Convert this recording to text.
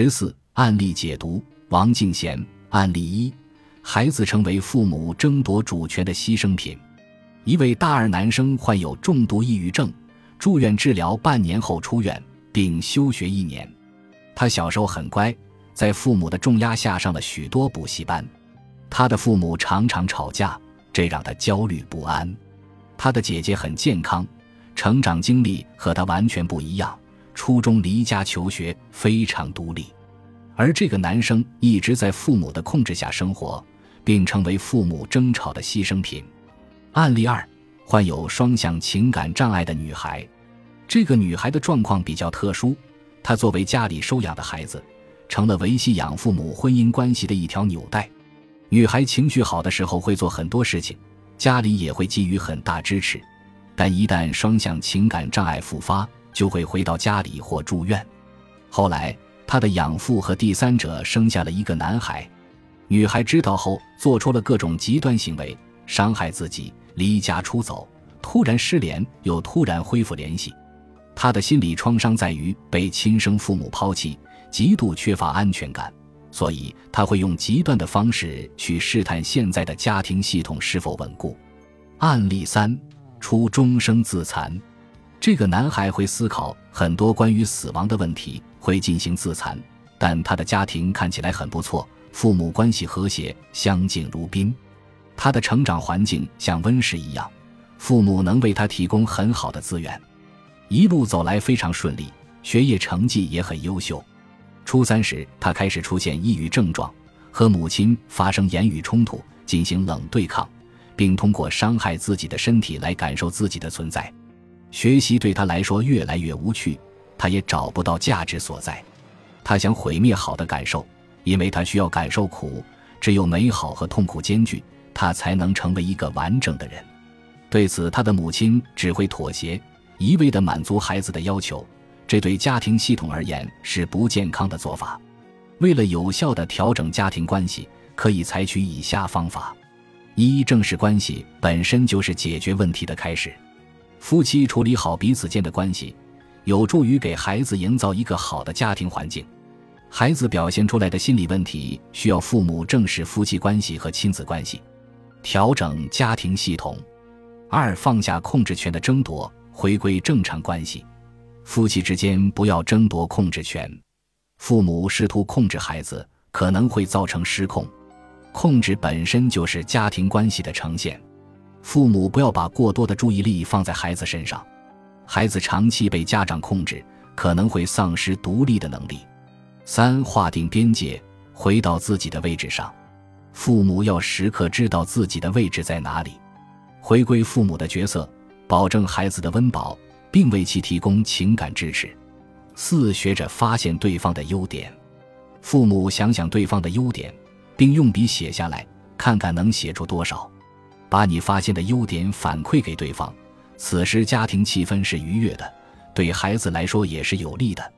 十四案例解读：王敬贤案例一，孩子成为父母争夺主权的牺牲品。一位大二男生患有重度抑郁症，住院治疗半年后出院，并休学一年。他小时候很乖，在父母的重压下上了许多补习班。他的父母常常吵架，这让他焦虑不安。他的姐姐很健康，成长经历和他完全不一样。初中离家求学，非常独立，而这个男生一直在父母的控制下生活，并成为父母争吵的牺牲品。案例二：患有双向情感障碍的女孩。这个女孩的状况比较特殊，她作为家里收养的孩子，成了维系养父母婚姻关系的一条纽带。女孩情绪好的时候会做很多事情，家里也会给予很大支持，但一旦双向情感障碍复发，就会回到家里或住院。后来，他的养父和第三者生下了一个男孩。女孩知道后，做出了各种极端行为，伤害自己，离家出走，突然失联，又突然恢复联系。她的心理创伤在于被亲生父母抛弃，极度缺乏安全感，所以她会用极端的方式去试探现在的家庭系统是否稳固。案例三：初中生自残。这个男孩会思考很多关于死亡的问题，会进行自残，但他的家庭看起来很不错，父母关系和谐，相敬如宾。他的成长环境像温室一样，父母能为他提供很好的资源，一路走来非常顺利，学业成绩也很优秀。初三时，他开始出现抑郁症状，和母亲发生言语冲突，进行冷对抗，并通过伤害自己的身体来感受自己的存在。学习对他来说越来越无趣，他也找不到价值所在。他想毁灭好的感受，因为他需要感受苦。只有美好和痛苦兼具，他才能成为一个完整的人。对此，他的母亲只会妥协，一味地满足孩子的要求。这对家庭系统而言是不健康的做法。为了有效地调整家庭关系，可以采取以下方法：一、正视关系本身就是解决问题的开始。夫妻处理好彼此间的关系，有助于给孩子营造一个好的家庭环境。孩子表现出来的心理问题，需要父母正视夫妻关系和亲子关系，调整家庭系统。二、放下控制权的争夺，回归正常关系。夫妻之间不要争夺控制权。父母试图控制孩子，可能会造成失控。控制本身就是家庭关系的呈现。父母不要把过多的注意力放在孩子身上，孩子长期被家长控制，可能会丧失独立的能力。三、划定边界，回到自己的位置上。父母要时刻知道自己的位置在哪里，回归父母的角色，保证孩子的温饱，并为其提供情感支持。四、学着发现对方的优点。父母想想对方的优点，并用笔写下来，看看能写出多少。把你发现的优点反馈给对方，此时家庭气氛是愉悦的，对孩子来说也是有利的。